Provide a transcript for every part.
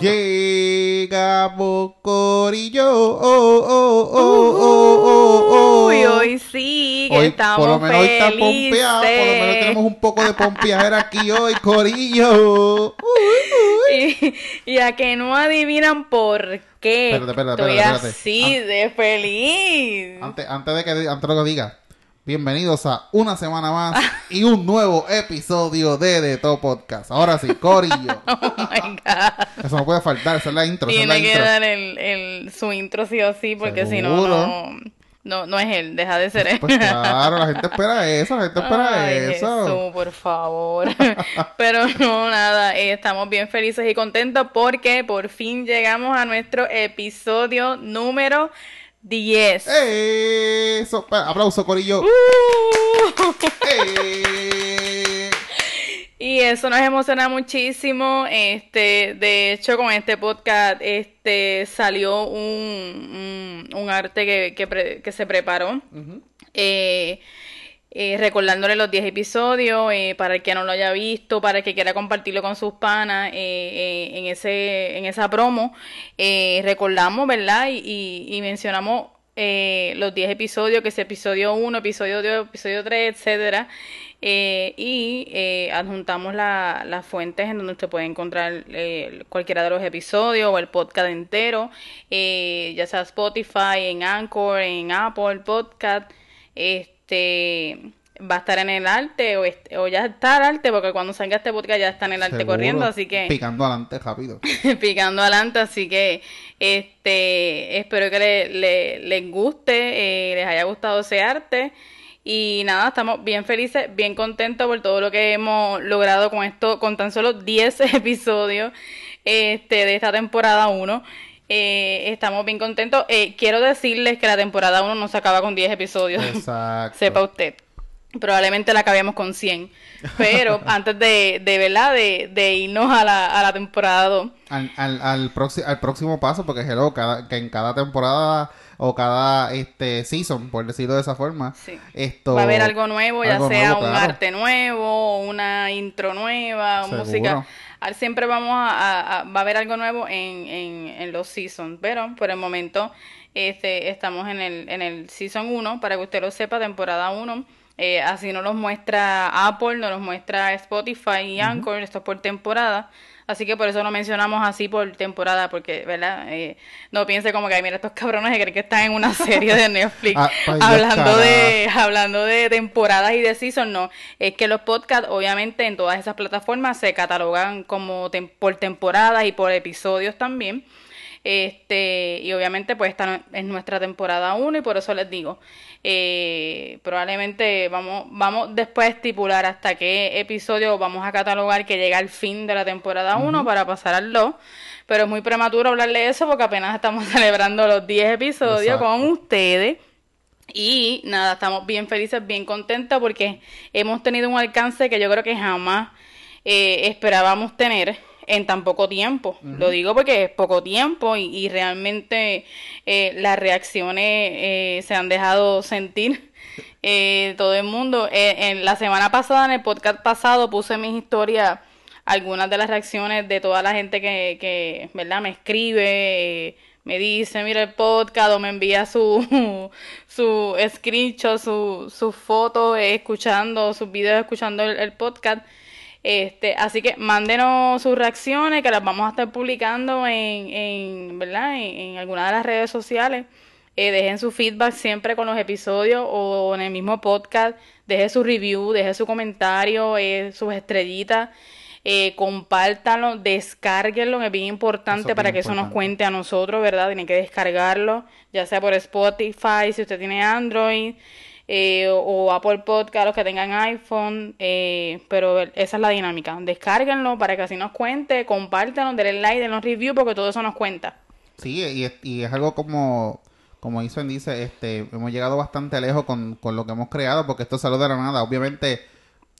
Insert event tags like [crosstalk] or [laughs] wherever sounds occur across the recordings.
Llegamos Corillo. Oh, oh, oh, oh, oh, oh. Uy, hoy sí, que Hoy, estamos por lo menos hoy está felices. pompeado, por lo menos tenemos un poco de pompeadera aquí hoy, Corillo. [laughs] Y, y a que no adivinan por qué Espérate, espérate, estoy espérate, espérate. así de feliz. Antes, antes de que antes de que diga, bienvenidos a una semana más [laughs] y un nuevo episodio de The Top Podcast. Ahora sí, Corillo. [laughs] Oh my God. Eso no puede faltar, esa es la intro, esa es la Tiene que intro. dar el, el, su intro sí o sí, porque si no, no, no, no es él, deja de ser él. Pues claro, la gente espera eso, la gente espera Ay, eso. Jesús, por favor. [laughs] Pero no, nada, eh, estamos bien felices y contentos porque por fin llegamos a nuestro episodio número 10. Eso, aplauso, Corillo. Uh. Eh. [laughs] Y eso nos emociona muchísimo. Este, de hecho, con este podcast, este, salió un, un, un arte que, que, pre- que se preparó. Eh, eh, recordándole los 10 episodios, eh, para el que no lo haya visto, para el que quiera compartirlo con sus panas, eh, eh, en ese, en esa promo, eh, recordamos, ¿verdad? Y, y, y mencionamos los 10 episodios, que es episodio 1, episodio 2, episodio 3, etcétera. Y adjuntamos la- las fuentes en donde usted puede encontrar cualquiera de los episodios o el podcast entero, ya sea Spotify, en Anchor, en Apple Podcast, este va a estar en el arte o, este- o ya está el arte porque cuando salga este podcast ya está en el arte Seguro, corriendo, así que Picando adelante rápido. [laughs] picando adelante, así que este espero que le- le- les guste, eh, les haya gustado ese arte y nada, estamos bien felices, bien contentos por todo lo que hemos logrado con esto, con tan solo 10 [laughs] episodios este de esta temporada 1. Eh, estamos bien contentos. Eh, quiero decirles que la temporada 1 no se acaba con 10 episodios. Exacto. [laughs] Sepa usted. Probablemente la acabemos con 100. Pero [laughs] antes de, de ¿verdad? De, de irnos a la, a la temporada 2. Al, al, al, próximo, al próximo paso, porque hello, cada, que en cada temporada o cada este season, por decirlo de esa forma, Sí. esto Va a haber algo nuevo, ya algo sea nuevo, un claro. arte nuevo, una intro nueva, Seguro. música. Siempre vamos a, va a haber algo nuevo en, en, en los seasons, pero por el momento este, estamos en el, en el season 1, para que usted lo sepa, temporada 1. Eh, así nos los muestra Apple, nos los muestra Spotify y Anchor, esto es por temporada. Así que por eso lo mencionamos así por temporada, porque, ¿verdad? Eh, no piense como que, "Ay, mira, estos cabrones que creen que están en una [laughs] serie de Netflix Ah, hablando de hablando de temporadas y de season, no. Es que los podcasts, obviamente, en todas esas plataformas se catalogan como tem- por temporadas y por episodios también. Este, y obviamente, pues esta es nuestra temporada 1 y por eso les digo, eh, probablemente vamos, vamos después a estipular hasta qué episodio vamos a catalogar que llega al fin de la temporada 1 para pasar al 2. Pero es muy prematuro hablarle de eso porque apenas estamos [laughs] celebrando los 10 episodios Exacto. con ustedes. Y nada, estamos bien felices, bien contentos porque hemos tenido un alcance que yo creo que jamás eh, esperábamos tener en tan poco tiempo. Lo digo porque es poco tiempo y, y realmente eh, las reacciones eh, se han dejado sentir. [laughs] eh, todo el mundo. En la semana pasada, en el podcast pasado, puse mis historias algunas de las reacciones de toda la gente que, que ¿verdad? Me escribe, me dice, mira el podcast, o me envía su, [laughs] su screenshot, su, su foto escuchando, sus videos escuchando el, el podcast. Este, así que mándenos sus reacciones que las vamos a estar publicando en, en ¿verdad? En, en alguna de las redes sociales. Eh, dejen su feedback siempre con los episodios o en el mismo podcast. Deje su review, deje su comentario, eh, sus estrellitas. Eh, compártanlo, descárguenlo, es bien importante Eso para bien que eso nos cuente a nosotros, ¿verdad? Tienen que descargarlo, ya sea por Spotify, si usted tiene Android, eh, o, Apple Podcast, los que tengan iPhone, eh, pero esa es la dinámica. Descárguenlo para que así nos cuente, compártanlo, denle like, denle review, porque todo eso nos cuenta. Sí, y es, y es algo como, como Isen dice, este, hemos llegado bastante lejos con, con lo que hemos creado, porque esto salió de la nada. Obviamente,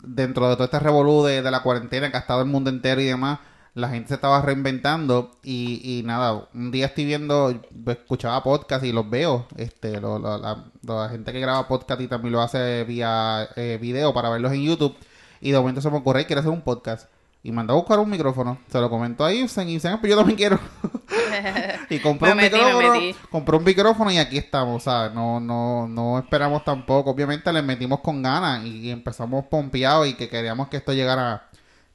dentro de todo este revolú de, de la cuarentena que ha estado el mundo entero y demás, la gente se estaba reinventando y, y nada, un día estoy viendo, escuchaba podcast y los veo, este, lo- lo- la, la gente que graba podcast y también lo hace vía eh, video para verlos en YouTube y de momento se me ocurre, quiero hacer un podcast. y mandó a buscar un micrófono. Se lo comentó ahí, Ibsen, y Ibsen, pues yo también quiero. [laughs] y compró Me un me micrófono, metí. compró un micrófono y aquí estamos, ¿sabes? No, no, no esperamos tampoco. Obviamente le metimos con ganas y, y empezamos pompeados y que queríamos que esto llegara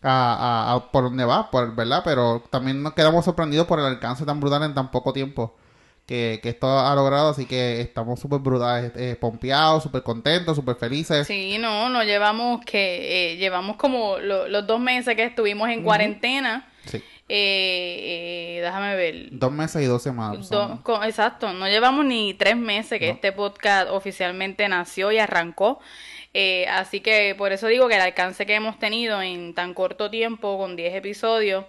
a, a- a por donde va, por, ¿verdad? Pero también nos quedamos sorprendidos por el alcance tan brutal en tan poco tiempo que, que esto ha logrado, así que estamos súper brutales, eh, pompeados, súper contentos, súper felices. Sí, no, no llevamos que eh, llevamos como lo- los dos meses que estuvimos en cuarentena. Sí. Eh, eh, déjame ver. Dos meses y dos semanas. Do- exacto, no llevamos ni tres meses que No. este podcast oficialmente nació y arrancó. Eh, así que por eso digo que el alcance que hemos tenido en tan corto tiempo, con 10 episodios,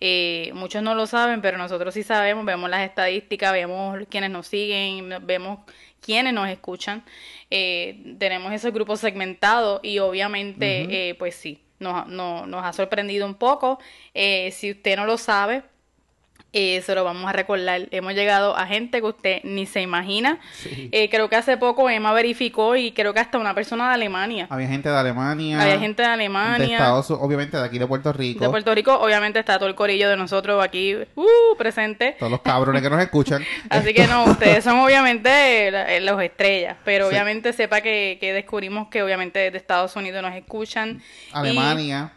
eh, muchos no lo saben, pero nosotros sí sabemos, vemos las estadísticas, vemos quienes nos siguen, vemos quienes nos escuchan. Eh, tenemos esos grupos segmentados y obviamente, eh, pues sí, nos, no- nos ha sorprendido un poco. Eh, si usted no lo sabe, eh, se lo vamos a recordar. Hemos llegado a gente que usted ni se imagina. Sí. Eh, creo que hace poco Emma verificó y creo que hasta una persona de Alemania. Había gente de Alemania. Había gente de de Alemania. Estados Unidos, obviamente de aquí de Puerto Rico. De Puerto Rico, obviamente está todo el corillo de nosotros aquí uh, presente. Todos los cabrones que nos escuchan. [laughs] Así que no, ustedes son obviamente eh, los estrellas, pero Sí. obviamente sepa que, que descubrimos que obviamente desde Estados Unidos nos escuchan. Y- Alemania,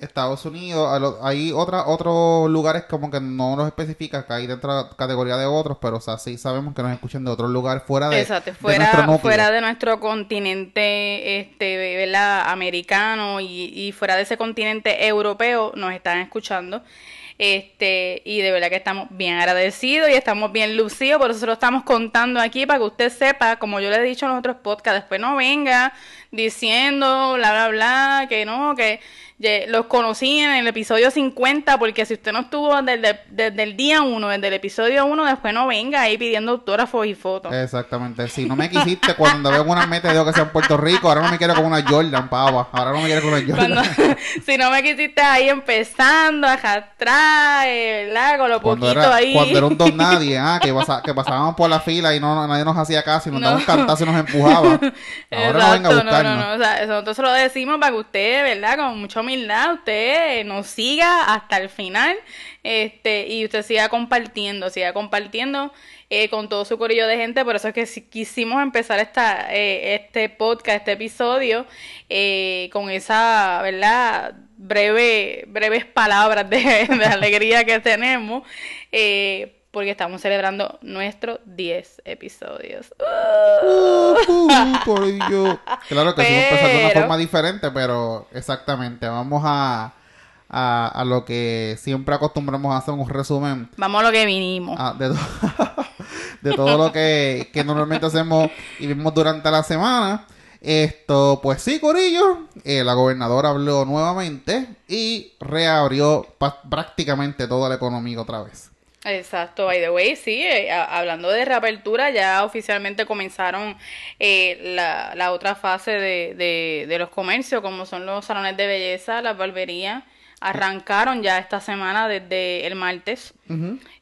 Estados Unidos, a lo- hay otra, otros lugares como que no los especifica, que hay dentro de la categoría de otros, pero o sea, sí sabemos que nos escuchan de otros lugares fuera de, Exacto, de fuera, nuestro núcleo. fuera de nuestro continente este, ¿verdad? americano y, y fuera de ese continente europeo nos están escuchando. Este, y de verdad que estamos bien agradecidos y estamos bien lucidos, por eso se lo estamos contando aquí para que usted sepa, como yo le he dicho en los otros podcasts, después no venga diciendo bla bla bla, que no, que los conocí en el episodio 50, porque si usted no estuvo desde, desde el día 1, desde el episodio 1, después no venga ahí pidiendo autógrafos y fotos. Exactamente, si no me quisiste cuando veo una meta digo que sea en Puerto Rico, ahora no me quiero con una Jordan, pava, ahora no me quiero con una Jordan. Cuando, [laughs] si no me quisiste ahí empezando a arrastrar, eh, ¿verdad? Con lo Cuando poquito era, ahí. cuando era un don [laughs] nadie, ah, que, pasa- que pasábamos por la fila y no nadie nos hacía caso y nos No. daba un cantazo y nos empujaba. [laughs] Ahora no venga a Exacto, no, buscarnos. no, no, o sea, eso nosotros lo decimos para que usted, ¿verdad? Con mucha humildad, usted nos siga hasta el final, este, y usted siga compartiendo, siga compartiendo eh, con todo su corillo de gente, por eso es que quisimos empezar esta, eh, este podcast, este episodio, eh, con esa, ¿verdad? breve, breves palabras de, de [laughs] alegría que tenemos, porque estamos celebrando nuestros 10 episodios. Uh, [laughs] corillo. Claro que sí, empezar de una Pero- forma diferente, pero exactamente, vamos a, a, a lo que siempre acostumbramos a hacer un resumen Vamos a lo que vinimos. ah, de, to- [laughs] de todo lo que, que normalmente hacemos y vimos durante la semana. Esto, pues sí, Corillo, eh, la gobernadora habló nuevamente y reabrió prácticamente toda la economía otra vez. Exacto, by the way, sí, eh, hablando de reapertura, ya oficialmente comenzaron eh, la, la otra fase de, de, de los comercios, como son los salones de belleza, las barberías, arrancaron ya esta semana desde el martes.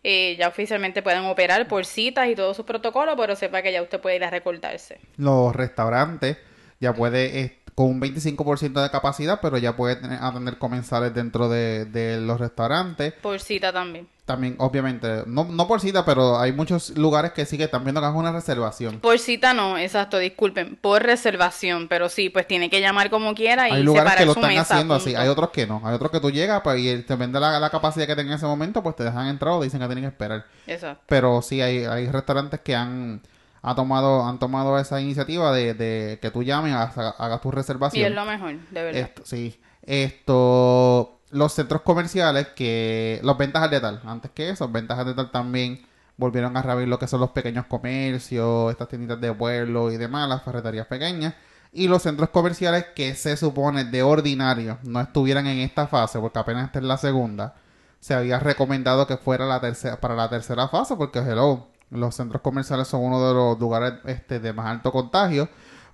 Eh, ya oficialmente pueden operar por citas y todos sus protocolos, pero sepa que ya usted puede ir a recortarse. los restaurantes ya puede con un 25% de capacidad, pero ya puede tener, atender comensales dentro de, de los restaurantes. Por cita también. También, obviamente, no, no por cita, pero hay muchos lugares que sí que están viendo que es una reservación. Por cita no, exacto, disculpen, por reservación, pero sí, pues tiene que llamar como quiera y Hay lugares separar que lo están mesa, haciendo así, hay otros que no. Hay otros que tú llegas pues, y te vende la, la capacidad que tenga en ese momento, pues te dejan entrar o dicen que tienen que esperar. Exacto. Pero sí hay, hay restaurantes que han, ha tomado, han tomado esa iniciativa de, de que tú llames, hagas, hagas tu Y reservación. es lo mejor, de verdad. Esto, sí. Esto, los centros comerciales que, los ventas al detal, antes que eso, ventas al detal también volvieron a reabrir lo que son los pequeños comercios, estas tienditas de pueblo y demás, las ferreterías pequeñas. Y los centros comerciales que se supone de ordinario no estuvieran en esta fase, porque apenas esta es la segunda, se había recomendado que fuera la tercera, para la tercera fase, porque hello, los centros comerciales son uno de los lugares este, de más alto contagio.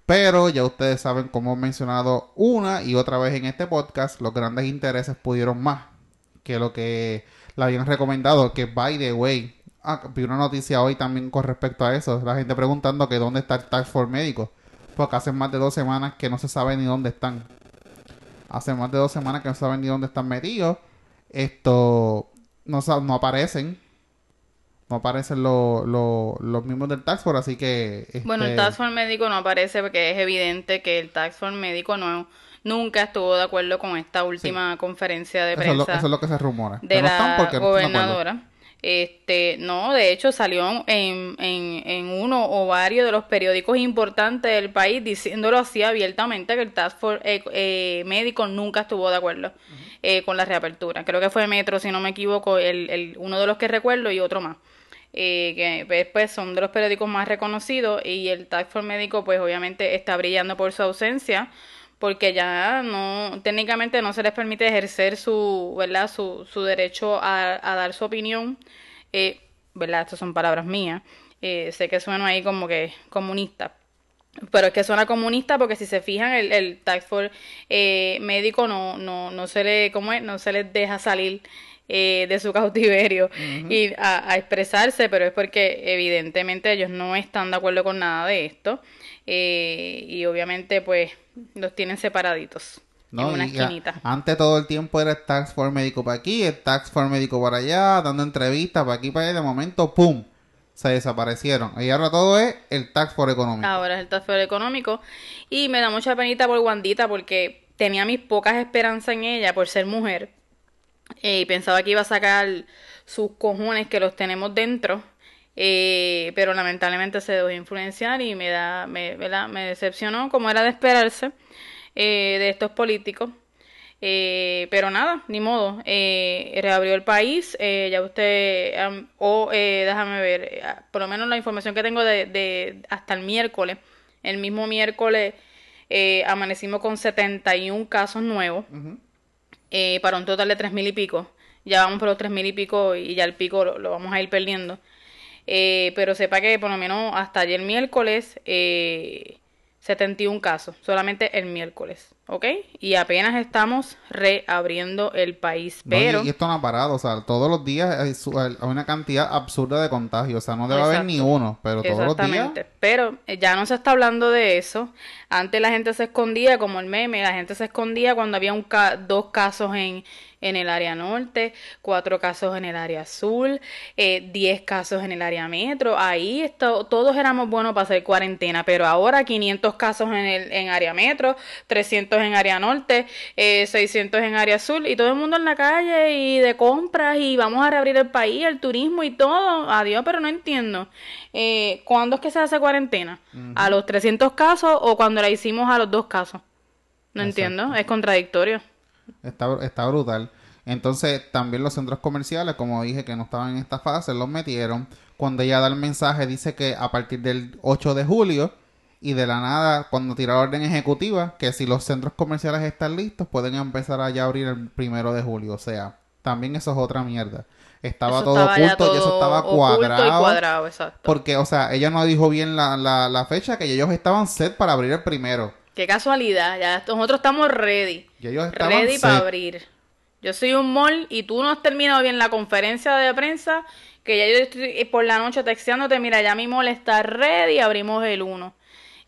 Pero ya ustedes saben, como he mencionado una y otra vez en este podcast, los grandes intereses pudieron más que lo que le habían recomendado. Que, by the way, ah, vi una noticia hoy también con respecto a eso. La gente preguntando que dónde está el Task Force médico. Porque hace más de dos semanas que no se sabe ni dónde están. hace más de dos semanas que no saben ni dónde están metidos. Esto no, no aparecen. No aparecen lo- lo- los mismos del Tax Force, así que... Bueno, el este, Task Force médico no aparece porque es evidente que el Task Force médico no, nunca estuvo de acuerdo con esta última conferencia de eso, es lo, prensa eso es lo que se rumora. de Que no la no gobernadora. Este, no, de hecho salió en, en, en uno o varios de los periódicos importantes del país diciéndolo así abiertamente que el Task Force eh, eh, médico nunca estuvo de acuerdo eh, con la reapertura. Creo que fue Metro, si no me equivoco, el, el, uno de los que recuerdo y otro más. Eh, que pues, pues, son de los periódicos más reconocidos y el Task Force médico pues obviamente está brillando por su ausencia porque ya no técnicamente no se les permite ejercer su verdad su, su derecho a, dar su opinión. Eh, verdad estas son palabras mías. Eh, sé que sueno ahí como que comunista pero es que suena comunista porque si se fijan el, el tax force eh, médico no no no se le cómo es? no se les deja salir eh, de su cautiverio y a, a expresarse pero es porque evidentemente ellos no están de acuerdo con nada de esto eh, y obviamente pues los tienen separaditos No, en una esquinita antes todo el tiempo era el Tax Force médico para aquí, el Tax Force médico para allá, dando entrevistas para aquí para allá. De momento, ¡pum! Se desaparecieron. Y ahora todo es el Tax Force económico. Ahora es el task force económico. Y me da mucha penita por Wandita porque tenía mis pocas esperanzas en ella por ser mujer. Eh, pensaba que iba a sacar sus cojones que los tenemos dentro. Eh, pero lamentablemente se dejó influenciar y me da, me, decepcionó como era de esperarse eh, de estos políticos. Eh, pero nada, ni modo. Eh, reabrió el país. eh, ya usted, am, o déjame ver, por lo menos la información que tengo de, hasta el miércoles. El mismo miércoles amanecimos con 71 casos nuevos eh, para un total de tres mil y pico. Ya vamos por los tres mil y pico y ya el pico lo, vamos a ir perdiendo. Eh, pero sepa que por lo menos hasta ayer miércoles eh, 71 casos, solamente el miércoles, ¿ok? Y apenas estamos reabriendo el país, No, y- pero y, esto no ha parado, o sea, todos los días hay, su- hay una cantidad absurda de contagios, o sea, no debe haber ni uno, pero todos los días... Exactamente. Pero eh, ya no se está hablando de eso. Antes la gente se escondía, como el meme, la gente se escondía cuando había un ca- dos casos en, en el área norte, cuatro casos en el área sur, eh, diez casos en el área metro. Ahí esto, todos éramos buenos para hacer cuarentena, pero ahora 500 casos en el en área metro, 300 en área norte, eh, 600 en área sur y todo el mundo en la calle y de compras y vamos a reabrir el país, el turismo y todo. Adiós, pero no entiendo. Eh, ¿Cuándo es que se hace cuarentena? ¿A los 300 casos o cuando la hicimos a los dos casos? No entiendo, es contradictorio. Está, está brutal. Entonces, también los centros comerciales, como dije, que no estaban en esta fase, los metieron. Cuando ella da el mensaje, dice que a partir del 8 de julio y de la nada, cuando tira la orden ejecutiva, que si los centros comerciales están listos, pueden empezar a ya abrir el primero de julio. O sea, también eso es otra mierda. Estaba Eso todo estaba oculto y eso estaba cuadrado. y cuadrado, exacto. Porque, o sea, ella no dijo bien la, la, la fecha, que ellos estaban set para abrir el primero. Qué casualidad, ya nosotros estamos ready. Y ellos estaban Ready set. para abrir. Yo soy un mall y tú no has terminado bien la conferencia de prensa, que ya yo estoy por la noche texteándote, mira, ya mi mall está ready, abrimos el 1.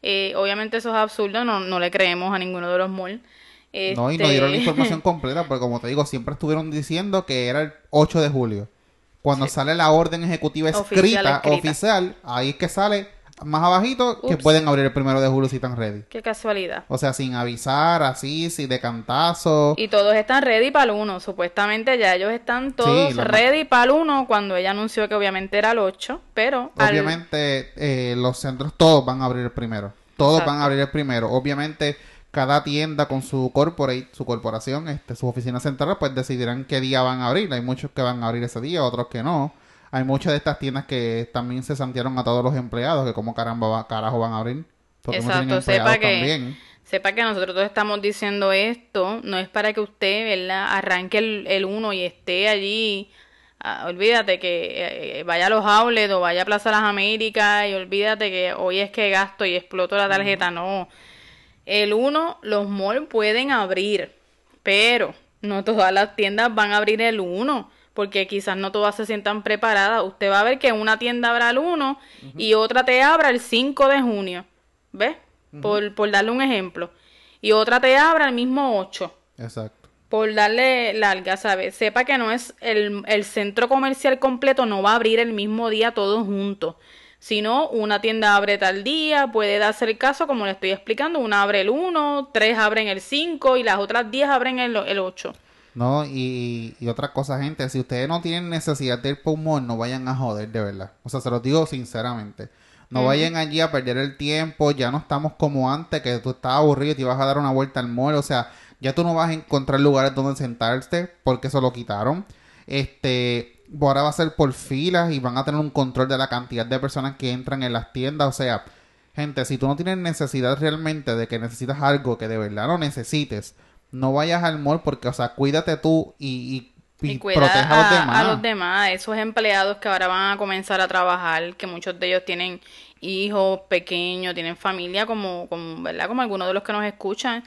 Eh, obviamente eso es absurdo, no, no le creemos a ninguno de los malls. No, y no Este, dieron la [laughs] información completa, porque como te digo, siempre estuvieron diciendo que era el 8 de julio. Cuando sale la orden ejecutiva escrita, Oficial, escrita. oficial, ahí es que sale más abajito que pueden abrir el primero de julio si están ready. Qué casualidad. O sea, sin avisar, así, si de cantazo. Y todos están ready para el 1. Supuestamente ya ellos están todos ready para el 1 cuando ella anunció que obviamente era el 8. Pero al- Obviamente, eh, los centros todos van a abrir el primero. Todos Exacto. van a abrir el primero. Obviamente, cada tienda con su corporate, su corporación, este, sus oficinas centrales, pues decidirán qué día van a abrir. Hay muchos que van a abrir ese día, otros que no. Hay muchas de estas tiendas que también se santearon a todos los empleados, que como caramba, va- carajo van a abrir. Porque no Exacto, empleados sepa que, también. sepa que nosotros todos estamos diciendo esto, no es para que usted, ¿verdad? Arranque el, el 1 y esté allí. ah, olvídate que eh, vaya a los outlets o vaya a Plaza Las Américas y olvídate que hoy es que gasto y exploto la tarjeta. No. El 1, los malls pueden abrir, pero no todas las tiendas van a abrir el 1, porque quizás no todas se sientan preparadas. Usted va a ver que una tienda abra el 1 y otra te abra el 5 de junio. ¿Ves? por, por darle un ejemplo. Y otra te abra el mismo 8. Exacto. Por darle larga, ¿sabes? Sepa que no es el, el centro comercial completo, no va a abrir el mismo día todos juntos. Sino una tienda abre tal día, puede darse el caso, como le estoy explicando, una abre el 1, tres abren el 5 y las otras 10 abren el, el 8. No, y, y otra cosa, gente, si ustedes no tienen necesidad de ir por un mall, no vayan a joder, de verdad. O sea, se los digo sinceramente. No vayan allí a perder el tiempo, ya no estamos como antes, que tú estabas aburrido y te ibas a dar una vuelta al mall, o sea, ya tú no vas a encontrar lugares donde sentarte porque eso lo quitaron. Este, ahora va a ser por filas y van a tener un control de la cantidad de personas que entran en las tiendas, o sea, gente, si tú no tienes necesidad realmente de que necesitas algo que de verdad no necesites, no vayas al mall porque, o sea, cuídate tú y, y, y Y cuidar protege a los a, demás. a los demás, esos empleados que ahora van a comenzar a trabajar, que muchos de ellos tienen hijos pequeños, tienen familia, como, como ¿verdad? Como algunos de los que nos escuchan,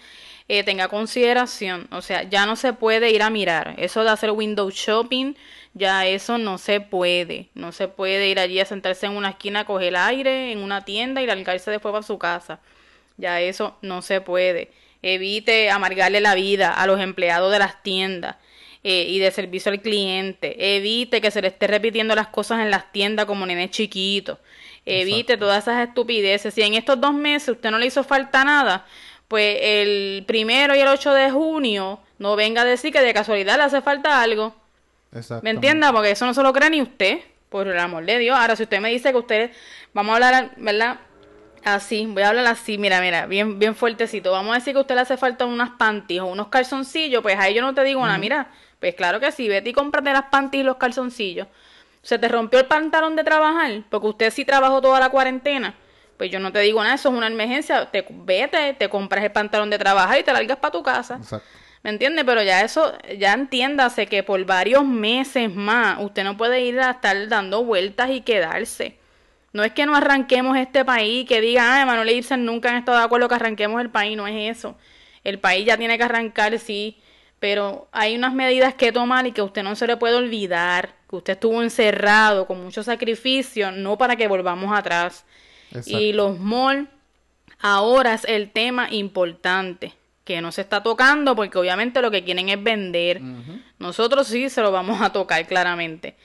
eh, tenga consideración. O sea, ya no se puede ir a mirar. Eso de hacer window shopping, ya eso no se puede. No se puede ir allí a sentarse en una esquina, coger aire en una tienda y largarse después para su casa. Ya eso no se puede. Evite amargarle la vida a los empleados de las tiendas eh, y de servicio al cliente. Evite que se le esté repitiendo las cosas en las tiendas como nene chiquito. Evite Exacto. todas esas estupideces. Si en estos dos meses usted no le hizo falta nada, pues el primero y el 8 de junio no venga a decir que de casualidad le hace falta algo. ¿Me entienda? Porque eso no se lo cree ni usted, por el amor de Dios. Ahora, si usted me dice que usted, vamos a hablar, ¿verdad? Así, voy a hablar así, mira, mira, bien, bien fuertecito. Vamos a decir que a usted le hace falta unas panties o unos calzoncillos, pues ahí yo no te digo nada, mira, pues claro que sí, vete y cómprate las panties y los calzoncillos. Se te rompió el pantalón de trabajar, porque usted sí trabajó toda la cuarentena. Pues yo no te digo nada, eso es una emergencia. Te, vete, te compras el pantalón de trabajar y te largas para tu casa. Exacto. ¿Me entiende? Pero ya eso, ya entiéndase que por varios meses más usted no puede ir a estar dando vueltas y quedarse. No es que no arranquemos este país, que diga, ah, Manuel Ibsen nunca han estado de acuerdo que arranquemos el país, no es eso. El país ya tiene que arrancar, sí, pero hay unas medidas que tomar y que usted no se le puede olvidar, que usted estuvo encerrado con mucho sacrificio, no para que volvamos atrás. Exacto. Y los malls ahora es el tema importante que no se está tocando porque obviamente lo que quieren es vender. Nosotros sí se lo vamos a tocar claramente.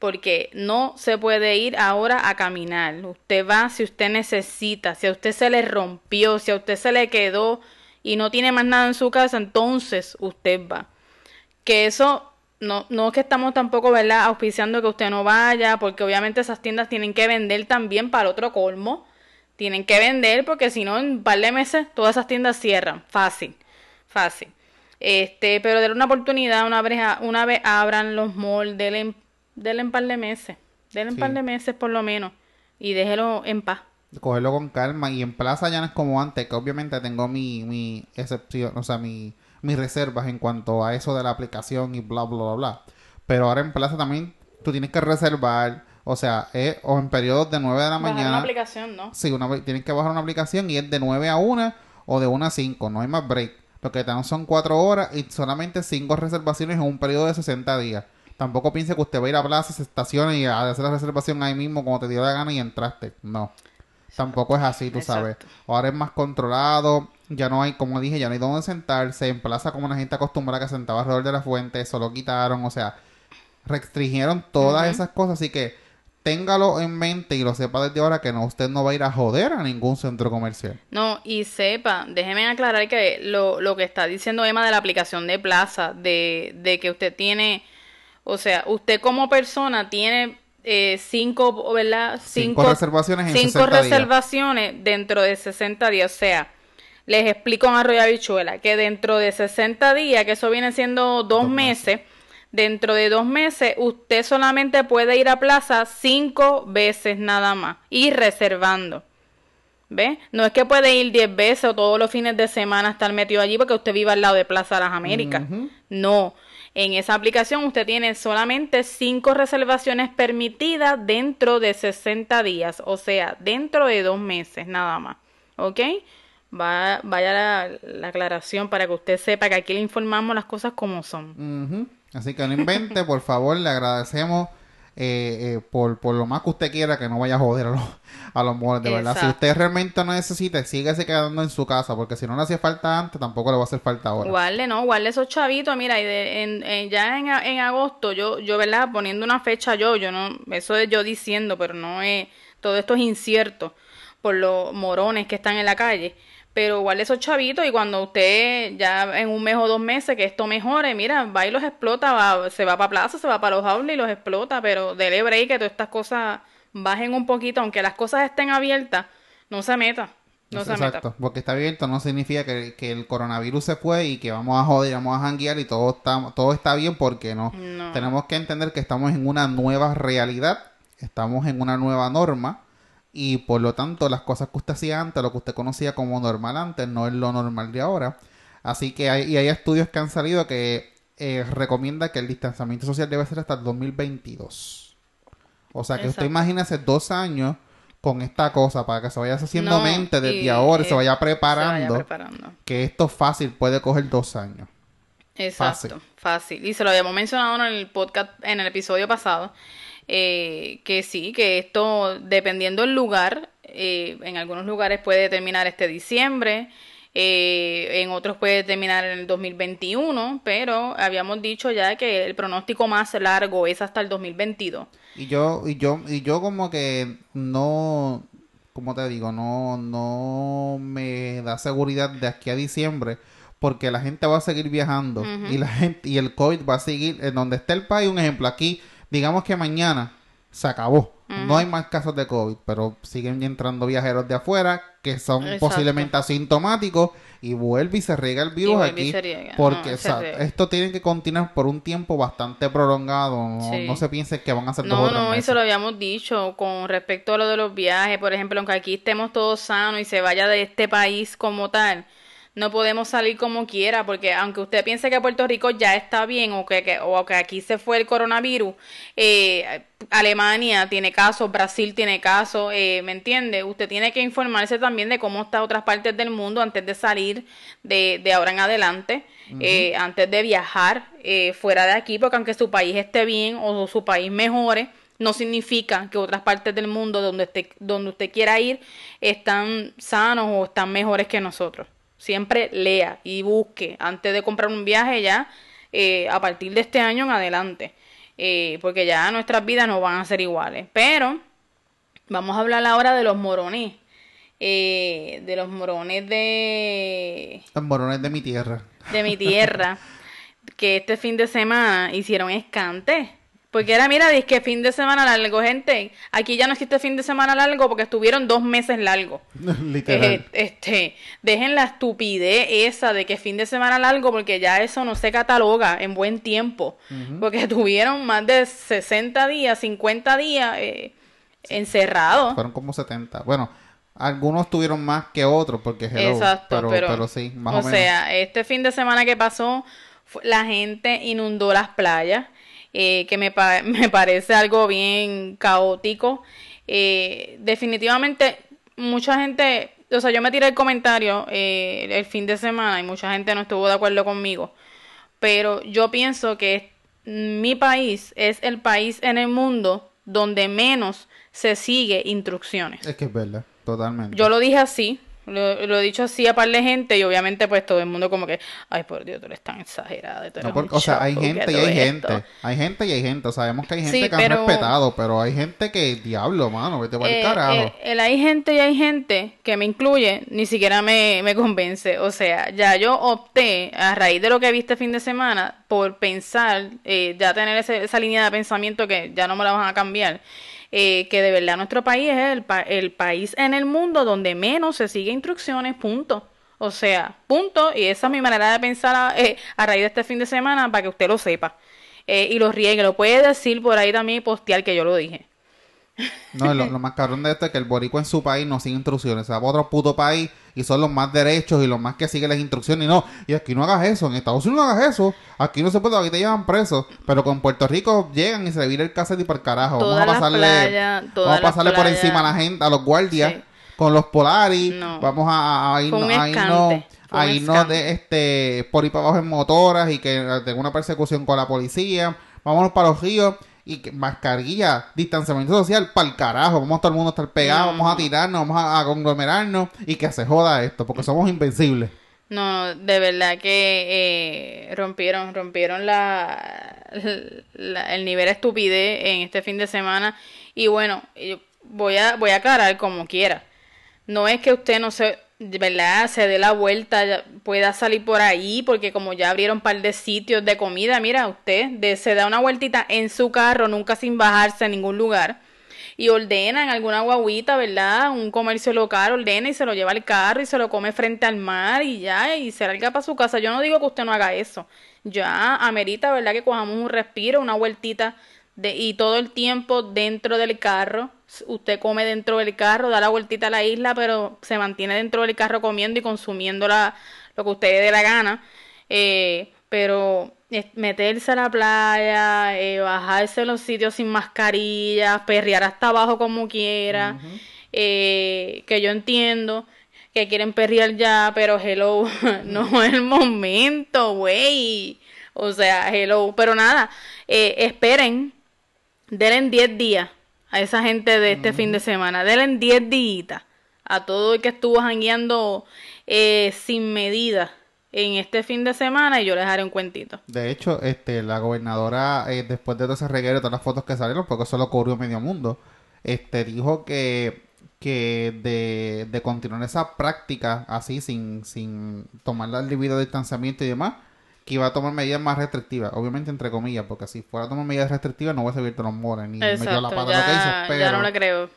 Porque no se puede ir ahora a caminar. Usted va si usted necesita, si a usted se le rompió, si a usted se le quedó y no tiene más nada en su casa, entonces usted va. Que eso no, no es que estamos tampoco, ¿verdad?, auspiciando que usted no vaya, porque obviamente esas tiendas tienen que vender también para otro colmo. Tienen que vender porque si no, en par de meses todas esas tiendas cierran. Fácil, fácil. Este, pero denle una oportunidad, una vez, una vez abran los malls, denle, denle un par de meses. Denle un Sí. par de meses por lo menos. Y déjelo en paz. cogerlo con calma y en plaza ya no es como antes que obviamente tengo mi, mi excepción o sea mi mis reservas en cuanto a eso de la aplicación y bla bla bla bla pero ahora en plaza también tú tienes que reservar o sea es, o en periodos de 9 de la Bajar una mañana aplicación, ¿no? sí una, tienes que bajar una aplicación y es de 9 a 1 o de 1 a 5 no hay más break lo que dan son 4 horas y solamente 5 reservaciones en un periodo de 60 días tampoco piense que usted va a ir a plaza se estaciona y a hacer la reservación ahí mismo como te dio la gana y entraste. No. Tampoco es así, tú sabes. Ahora es más controlado, ya no hay, como dije, ya no hay dónde sentarse, en plaza como la gente acostumbrada que sentaba alrededor de la fuente, eso lo quitaron, o sea, restringieron todas esas cosas, así que téngalo en mente y lo sepa desde ahora que no, usted no va a ir a joder a ningún centro comercial. No, y sepa, déjeme aclarar que lo, lo que está diciendo Emma de la aplicación de Plaza, de, de que usted tiene, o sea, usted como persona tiene eh, cinco, ¿verdad? Cinco reservaciones en cinco 60 días. reservaciones dentro de 60 días. O sea, les explico en Arroyo Habichuela que dentro de 60 días, que eso viene siendo dos, Dos meses, dentro de dos meses usted solamente puede ir a plaza cinco veces nada más y reservando. ¿Ve? No es que puede ir 10 veces o todos los fines de semana estar metido allí porque usted vive al lado de Plaza Las Américas. No. En esa aplicación usted tiene solamente 5 reservaciones permitidas dentro de 60 días, o sea, dentro de dos meses nada más. ¿Ok? Va, vaya la, la aclaración para que usted sepa que aquí le informamos las cosas como son. Así que no invente, por favor, le agradecemos eh, eh, por, por lo más que usted quiera que no vaya a joder a los, a los muertos, de verdad. Si usted realmente no necesita, síguese quedando en su casa, porque si no le hacía falta antes, tampoco le va a hacer falta ahora. Guarde, no, guarde esos chavitos, mira, y de, en, en- ya en, en agosto, yo, yo, ¿verdad? Poniendo una fecha yo, yo no, eso es yo diciendo, pero no es, todo esto es incierto por los morones que están en la calle. Pero guarde esos chavitos y cuando usted ya en un mes o dos meses que esto mejore, mira, va y los explota, va, se va para plaza, se va para los aulas y los explota, pero dele break que todas estas cosas bajen un poquito, aunque las cosas estén abiertas, no se meta, no se meta. Exacto, porque está abierto no significa que, que el coronavirus se fue y que vamos a joder, vamos a janguear y todo está, todo está bien porque no. No. Tenemos que entender que estamos en una nueva realidad, estamos en una nueva norma y por lo tanto las cosas que usted hacía antes, lo que usted conocía como normal antes, no es lo normal de ahora. Así que hay, y hay estudios que han salido que eh, recomienda que el distanciamiento social debe ser hasta el 2022. O sea que usted Exacto. imagínese dos años con esta cosa para que se vaya haciendo No, mente desde y, ahora y se eh, vaya Se vaya preparando que esto fácil puede coger dos años. Exacto, fácil. Y se lo habíamos mencionado en el podcast, en el episodio pasado, eh, que sí, que esto, dependiendo del lugar, eh, en algunos lugares puede terminar este diciembre, eh, en otros puede terminar en el 2021, pero habíamos dicho ya que el pronóstico más largo es hasta el 2022. Y yo, y yo, y yo como que no, como te digo, no, no me da seguridad de aquí a diciembre, porque la gente va a seguir viajando y la gente, y el COVID va a seguir, en donde esté el país, un ejemplo, aquí, digamos que mañana se acabó. No hay más casos de COVID, pero siguen entrando viajeros de afuera que son Exacto. posiblemente asintomáticos y vuelve y se riega el virus y aquí riega. porque No, o se sea, riega. esto tiene que continuar por un tiempo bastante prolongado. No, Sí. no se piense que van a ser dos o No, no, y se lo habíamos dicho con respecto a lo de los viajes, por ejemplo, aunque aquí estemos todos sanos y se vaya de este país como tal, no podemos salir como quiera, porque aunque usted piense que Puerto Rico ya está bien o que, que- o que aquí se fue el coronavirus, eh, Alemania tiene casos, Brasil tiene casos, eh, ¿me entiende? Usted tiene que informarse también de cómo está otras partes del mundo antes de salir de, de ahora en adelante, eh, antes de viajar eh, fuera de aquí, porque aunque su país esté bien o su país mejore, no significa que otras partes del mundo donde usted, donde usted quiera ir están sanos o están mejores que nosotros. Siempre lea y busque antes de comprar un viaje ya eh, a partir de este año en adelante, eh, porque ya nuestras vidas no van a ser iguales. Pero vamos a hablar ahora de los morones, eh, de los morones de Los morones de mi tierra. de mi tierra [laughs] que este fin de semana hicieron escante. Porque era, mira, dice que fin de semana largo, gente. Aquí ya no existe fin de semana largo porque estuvieron dos meses largos. [laughs] Literal. Eh, este, dejen la estupidez esa de que fin de semana largo porque ya eso no se cataloga en buen tiempo. Porque [laughs] tuvieron más de 60 días, 50 días eh, encerrados. Fueron como 70. Bueno, algunos tuvieron más que otros porque hello, Exacto, pero, pero, pero, sí, más o, o menos. sea, este fin de semana que pasó, la gente inundó las playas, eh, que me, pa- [laughs] me parece algo bien caótico. Eh, definitivamente, mucha gente, o sea, yo me tiré el comentario eh, el fin de semana y mucha gente no estuvo de acuerdo conmigo, pero yo pienso que mi país es el país en el mundo donde menos se sigue instrucciones. Es que es verdad, totalmente. Yo lo dije así, lo, lo he dicho así a par de gente y obviamente pues todo el mundo como que, ay por Dios, tú eres tan exagerada. No, porque, o sea, hay gente y hay esto". gente. Hay gente y hay gente. Sabemos que hay gente Sí, que han pero- respetado, pero hay gente que, diablo, mano, vete para el Eh, carajo. el- el hay gente y hay gente que me incluye, ni siquiera me, me convence. O sea, ya yo opté, a raíz de lo que vi este fin de semana, por pensar, eh, ya tener ese- esa línea de pensamiento que ya no me la van a cambiar, eh, que de verdad nuestro país es el, pa- el país en el mundo donde menos se sigue instrucciones, punto. O sea, punto. Y esa es mi manera de pensar a, eh, a raíz de este fin de semana para que usted lo sepa. Eh, y lo riegue, lo puede decir por ahí también y postear que yo lo dije. No, lo, lo más cabrón de esto es que el boricua en su país no sigue instrucciones. Se va a otro puto país y son los más derechos y los más que siguen las instrucciones. Y no, y aquí no hagas eso. En Estados Unidos no hagas eso. Aquí no se puede, aquí te llevan preso. Pero con Puerto Rico llegan y se le vira el cassette y para el carajo. Vamos a pasarle, vamos a pasarle por encima a la gente, a los guardias, Sí. con los Polaris. No. Vamos a, a irnos, a irnos, a irnos de este por ir para abajo en motoras y que tenga una persecución con la policía. Vámonos para los ríos y que mascarilla, distanciamiento social, para el carajo, vamos a todo el mundo a estar pegados, vamos a tirarnos, vamos a, a conglomerarnos y que se joda esto, porque somos invencibles. No, de verdad que eh, rompieron, rompieron la, la- el nivel de estupidez en este fin de semana. Y bueno, yo voy a, voy a aclarar como quiera. No es que usted no se, verdad, se dé la vuelta, pueda salir por ahí, porque como ya abrieron un par de sitios de comida, mira, usted de, se da una vueltita en su carro, nunca sin bajarse a ningún lugar y ordena en alguna guaguita, ¿verdad? Un comercio local, ordena y se lo lleva al carro y se lo come frente al mar y ya, y se larga para su casa. Yo no digo que usted no haga eso. Ya amerita, ¿verdad? Que cojamos un respiro, una vueltita de, y todo el tiempo dentro del carro. Usted come dentro del carro, da la vueltita a la isla, pero se mantiene dentro del carro comiendo y consumiendo la, lo que usted dé la gana. Eh, pero meterse a la playa, eh, bajarse a los sitios sin mascarilla, perrear hasta abajo como quiera, eh, que yo entiendo que quieren perrear ya, pero hello, [laughs] no es el momento, güey. O sea, hello, pero nada, eh, esperen, denle 10 días a esa gente de este fin de semana, denle 10 días a todo el que estuvo jangueando eh, sin medida en este fin de semana y yo les haré un cuentito. De hecho, este, la gobernadora, eh, después de todo ese reguero y todas las fotos que salieron, porque eso lo cubrió medio mundo, este, dijo que, que de, de continuar esa práctica así, sin, sin tomar el debido distanciamiento y demás, que iba a tomar medidas más restrictivas, obviamente entre comillas, porque si fuera a tomar medidas restrictivas no hubiese abierto los mores ni metió la Exacto, pata en lo que hizo, ya, pero... ya no le creo.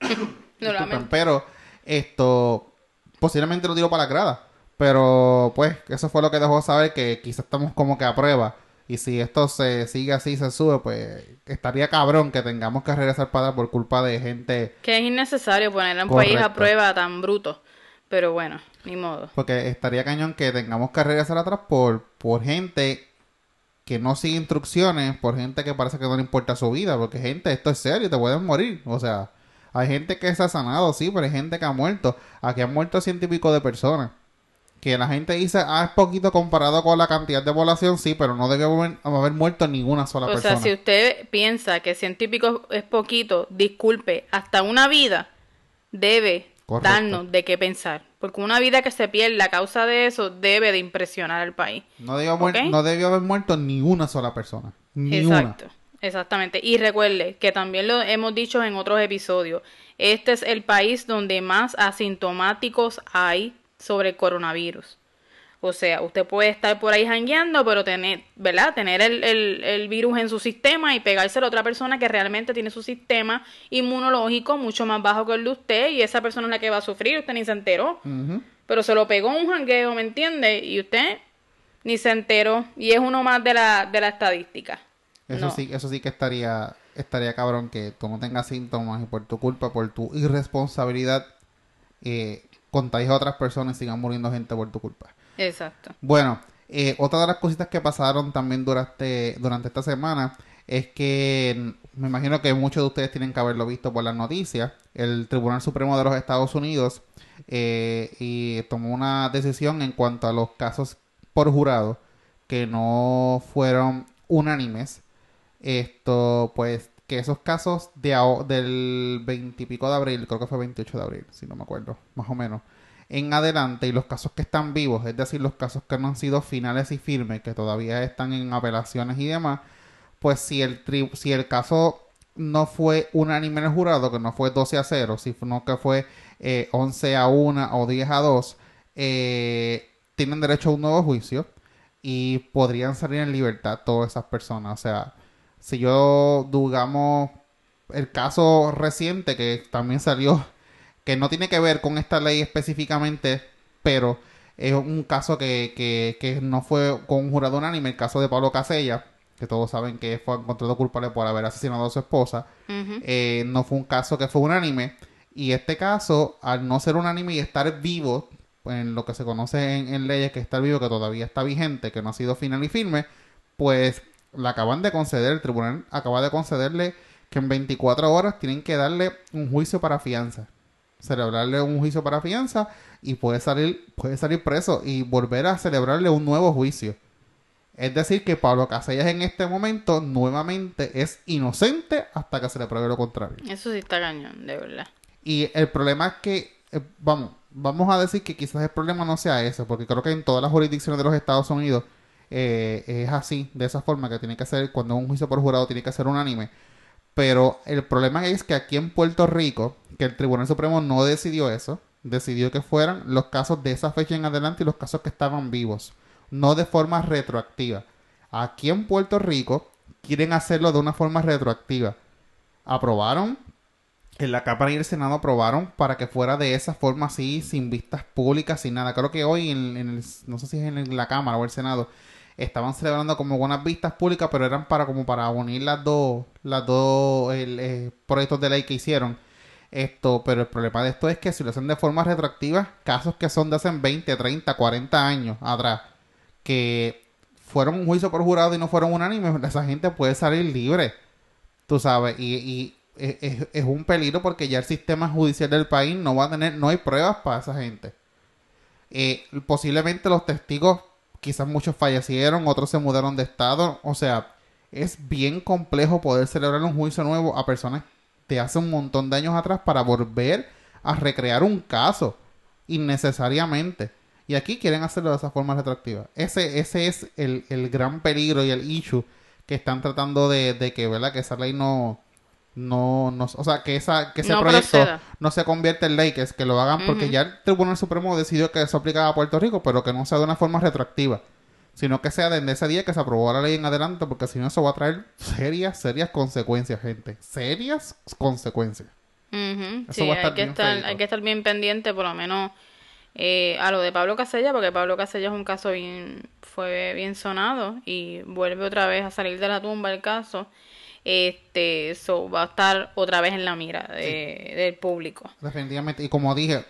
[coughs] Lamento. pero esto posiblemente lo tiró para la grada. Pero pues eso fue lo que dejó saber que quizás estamos como que a prueba. Y si esto se sigue así, se sube, pues estaría cabrón que tengamos que regresar para por culpa de gente. Que es innecesario poner a un país a prueba tan bruto. Pero bueno, ni modo. Porque estaría cañón que tengamos que regresar atrás por, por gente que no sigue instrucciones, por gente que parece que no le importa su vida. Porque gente, esto es serio, te puedes morir. O sea, hay gente que se ha sanado, sí, pero hay gente que ha muerto. Aquí han muerto ciento y pico de personas. Que la gente dice, ah, es poquito comparado con la cantidad de población, sí, pero no debe haber, haber muerto ninguna sola O persona. sea, si usted piensa que ciento y pico es poquito, disculpe, hasta una vida debe Correcto. darnos de qué pensar. Porque una vida que se pierda a causa de eso debe de impresionar al país. No debió, no debió haber muerto ni una sola persona. Ni Exacto, exactamente. Y recuerde que también lo hemos dicho en otros episodios, este es el país donde más asintomáticos hay sobre el coronavirus. O sea, usted puede estar por ahí jangueando, pero tener, ¿verdad? Tener el, el, el virus en su sistema y pegárselo a otra persona que realmente tiene su sistema inmunológico mucho más bajo que el de usted y esa persona es la que va a sufrir, usted ni se enteró. Pero se lo pegó un jangueo, ¿me entiende? Y usted ni se enteró. Y es uno más de la, de la estadística. Eso No. sí, eso sí que estaría, estaría cabrón que tú no tengas síntomas y por tu culpa, por tu irresponsabilidad, eh, a otras personas y sigan muriendo gente por tu culpa. Exacto. Bueno, eh, otra de las cositas que pasaron también durante, durante esta semana es que me imagino que muchos de ustedes tienen que haberlo visto por las noticias. El Tribunal Supremo de los Estados Unidos eh, tomó una decisión en cuanto a los casos por jurado que no fueron unánimes. Esto, pues, que esos casos de del 20 y pico de abril, creo que fue 28 de abril, si no me acuerdo, más o menos, en adelante y los casos que están vivos, es decir, los casos que no han sido finales y firmes, que todavía están en apelaciones y demás, pues si el si el caso no fue unánime en el jurado, que no fue 12 a 0, sino que fue eh, 11 a 1 o 10 a 2, eh, tienen derecho a un nuevo juicio y podrían salir en libertad todas esas personas. O sea, si yo, digamos, el caso reciente que también salió, que no tiene que ver con esta ley específicamente, pero es un caso que, que, que no fue con un jurado unánime, el caso de Pablo Casella, que todos saben que fue encontrado culpable por haber asesinado a su esposa, eh, no fue un caso que fue unánime. Y este caso, al no ser unánime y estar vivo, en lo que se conoce en, en leyes que estar vivo, que todavía está vigente, que no ha sido final y firme, pues la acaban de conceder, el tribunal acaba de concederle que en 24 horas tienen que darle un juicio para fianza. Celebrarle un juicio para fianza y puede salir, puede salir preso y volver a celebrarle un nuevo juicio. Es decir, que Pablo Casellas en este momento nuevamente es inocente hasta que se le pruebe lo contrario. Eso sí está cañón, de verdad. Y el problema es que, eh, vamos, vamos a decir que quizás el problema no sea ese, porque creo que en todas las jurisdicciones de los Estados Unidos eh, es así, de esa forma, que tiene que ser, cuando un juicio por jurado tiene que ser unánime. Pero el problema es que aquí en Puerto Rico, que el Tribunal Supremo no decidió eso, decidió que fueran los casos de esa fecha en adelante y los casos que estaban vivos no de forma retroactiva. Aquí en Puerto Rico quieren hacerlo de una forma retroactiva. Aprobaron, en la Cámara y el Senado aprobaron para que fuera de esa forma así, sin vistas públicas, sin nada. Creo que hoy, en, el, no sé si es en la Cámara o el Senado, estaban celebrando como buenas vistas públicas, pero eran para como para unir las dos, las dos eh, proyectos de ley que hicieron. Esto, pero el problema de esto es que si lo hacen de forma retroactiva, casos que son de hace 20, 30, 40 años atrás, que fueron un juicio por jurado y no fueron unánimes, esa gente puede salir libre, tú sabes, y, es, un peligro porque ya el sistema judicial del país no va a tener, no hay pruebas para esa gente. Eh, posiblemente los testigos, quizás muchos fallecieron, otros se mudaron de estado, o sea, es bien complejo poder celebrar un juicio nuevo a personas de hace un montón de años atrás para volver a recrear un caso innecesariamente. Y aquí quieren hacerlo de esa forma retroactiva. Ese, ese es el, gran peligro y el issue que están tratando de, de que, ¿verdad? Que esa ley no, no, no, o sea, que esa, que ese proyecto no se convierta en ley, que es que lo hagan porque ya el Tribunal Supremo decidió que eso aplicaba a Puerto Rico, pero que no sea de una forma retroactiva, sino que sea desde ese día que se aprobó la ley en adelante, porque si no eso va a traer serias, serias consecuencias, gente, serias consecuencias. sí, hay que estar, hay que estar bien pendiente, por lo menos eh, a lo de Pablo Casella, porque Pablo Casella es un caso bien, fue bien sonado y vuelve otra vez a salir de la tumba el caso. Este, eso va a estar otra vez en la mira del público. Definitivamente, y como dije,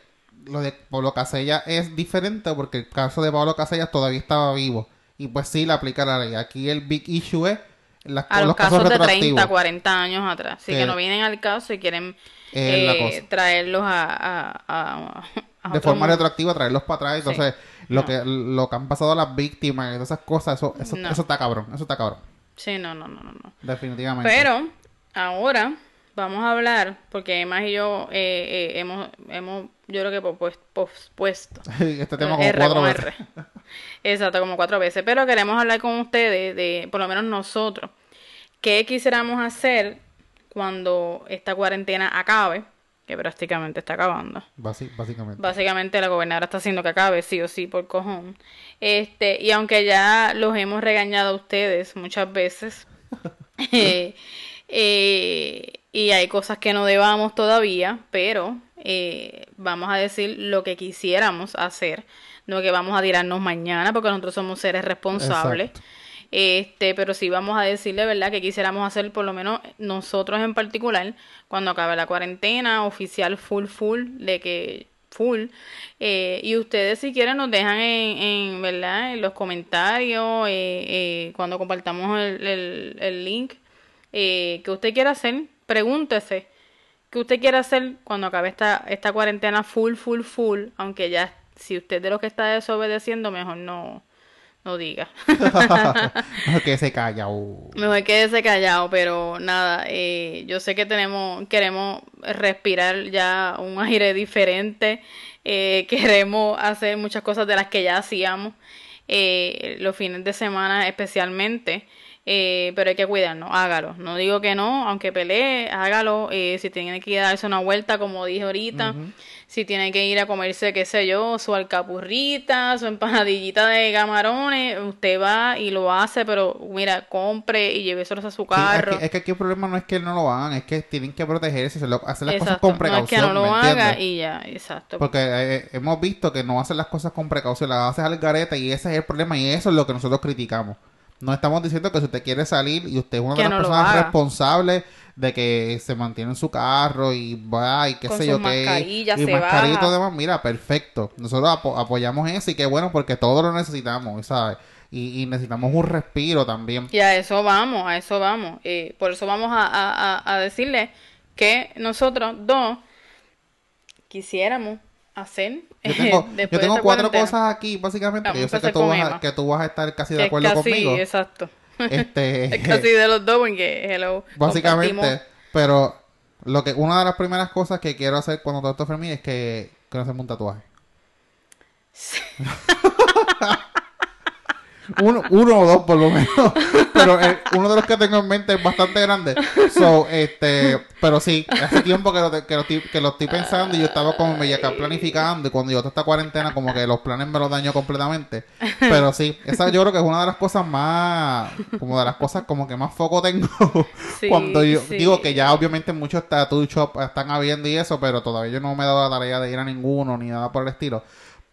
lo de Pablo Casella es diferente porque el caso de Pablo Casella todavía estaba vivo y pues sí le aplica la ley. Aquí el big issue es a los, casos, de 30, 40 años atrás. Así que, no vienen al caso y quieren eh, traerlos a, de forma retroactiva traerlos para atrás. Entonces, lo que lo que han pasado a las víctimas y todas esas cosas, eso, eso, eso está cabrón, eso está cabrón. Sí, no, no, no, no. Definitivamente. Pero, ahora vamos a hablar, porque Emma y yo eh, eh, hemos, hemos, yo creo que pospuesto. [laughs] este tema como cuatro veces. Exacto, como cuatro veces. Pero queremos hablar con ustedes de, por lo menos nosotros, qué quisiéramos hacer cuando esta cuarentena acabe que prácticamente está acabando. básicamente. Básicamente la gobernadora está haciendo que acabe, sí o sí, por cojón. Este, y aunque ya los hemos regañado a ustedes muchas veces, [laughs] [laughs] eh, eh, y hay cosas que no debamos todavía, pero eh, vamos a decir lo que quisiéramos hacer, no que vamos a tirarnos mañana, porque nosotros somos seres responsables. Este, pero sí vamos a decirle, ¿verdad?, que quisiéramos hacer, por lo menos nosotros en particular, cuando acabe la cuarentena, oficial full, full, de que full. Eh, y ustedes si quieren nos dejan en, en ¿verdad? en los comentarios, eh, eh, cuando compartamos el, el, el link, que usted quiera hacer, pregúntese qué usted quiere hacer cuando acabe esta, esta cuarentena full, full, full, aunque ya si usted de lo que está desobedeciendo, mejor no, no diga. [laughs] Mejor quédese callado. Mejor quédese callado, pero nada, eh, yo sé que tenemos, queremos respirar ya un aire diferente, eh, [laughs] queremos hacer muchas cosas de las que ya hacíamos eh, los fines de semana especialmente. Eh, pero hay que cuidarnos, hágalo. No digo que no, aunque pelee, hágalo. Eh, si tiene que ir a darse una vuelta, como dije ahorita, si tiene que ir a comerse, qué sé yo, su alcapurrita, su empanadillita de camarones, usted va y lo hace, pero mira, compre y lléveselos a su carro. es, que, aquí el problema no es que no lo hagan, es que tienen que protegerse, hacer las cosas con precaución. No es que no lo haga y ya, exacto. Porque eh, hemos visto que no hacen las cosas con precaución, las haces al garete y ese es el problema y eso es lo que nosotros criticamos. No estamos diciendo que si usted quiere salir y usted es una de las personas responsables de que se mantiene en su carro y va y qué sé yo qué y mascarilla y todo demás, mira, perfecto. Nosotros apoyamos eso y qué bueno porque todos lo necesitamos, ¿sabes? Y, necesitamos un respiro también. Y a eso vamos, a eso vamos. Eh, por eso vamos a, a, a decirle que nosotros dos quisiéramos hacer. Yo [laughs] tengo, yo tengo cuatro cuarentena. cosas aquí, básicamente, que yo sé a que tú, vas a, que tú vas a estar casi de es acuerdo casi, conmigo. exacto. [laughs] Este, [laughs] Es casi de los dos porque, hello, básicamente, pero lo que una de las primeras cosas que quiero hacer cuando todo esto termine es que quiero hacerme un tatuaje. Uno, uno o dos por lo menos. [laughs] Pero eh, uno de los que tengo en mente es bastante grande. So, este, pero sí, hace tiempo que lo, que lo, estoy, que lo estoy pensando y yo estaba como medio acá planificando y cuando yo esta cuarentena como que los planes me los dañó completamente. Pero sí, esa yo creo que es una de las cosas más, como de las cosas como que más foco tengo. [laughs] Sí, cuando yo sí. digo que ya obviamente muchos tattoo shop están habiendo y eso, pero todavía yo no me he dado la tarea de ir a ninguno ni nada por el estilo.